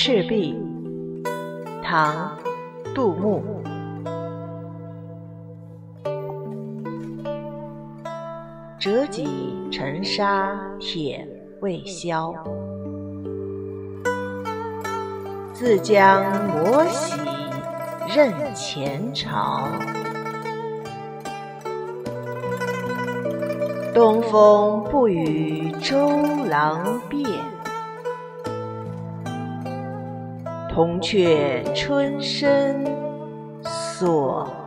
赤壁，唐·杜牧。折戟沉沙铁未销，自将磨洗认前朝。东风不与周郎便，铜雀春深锁。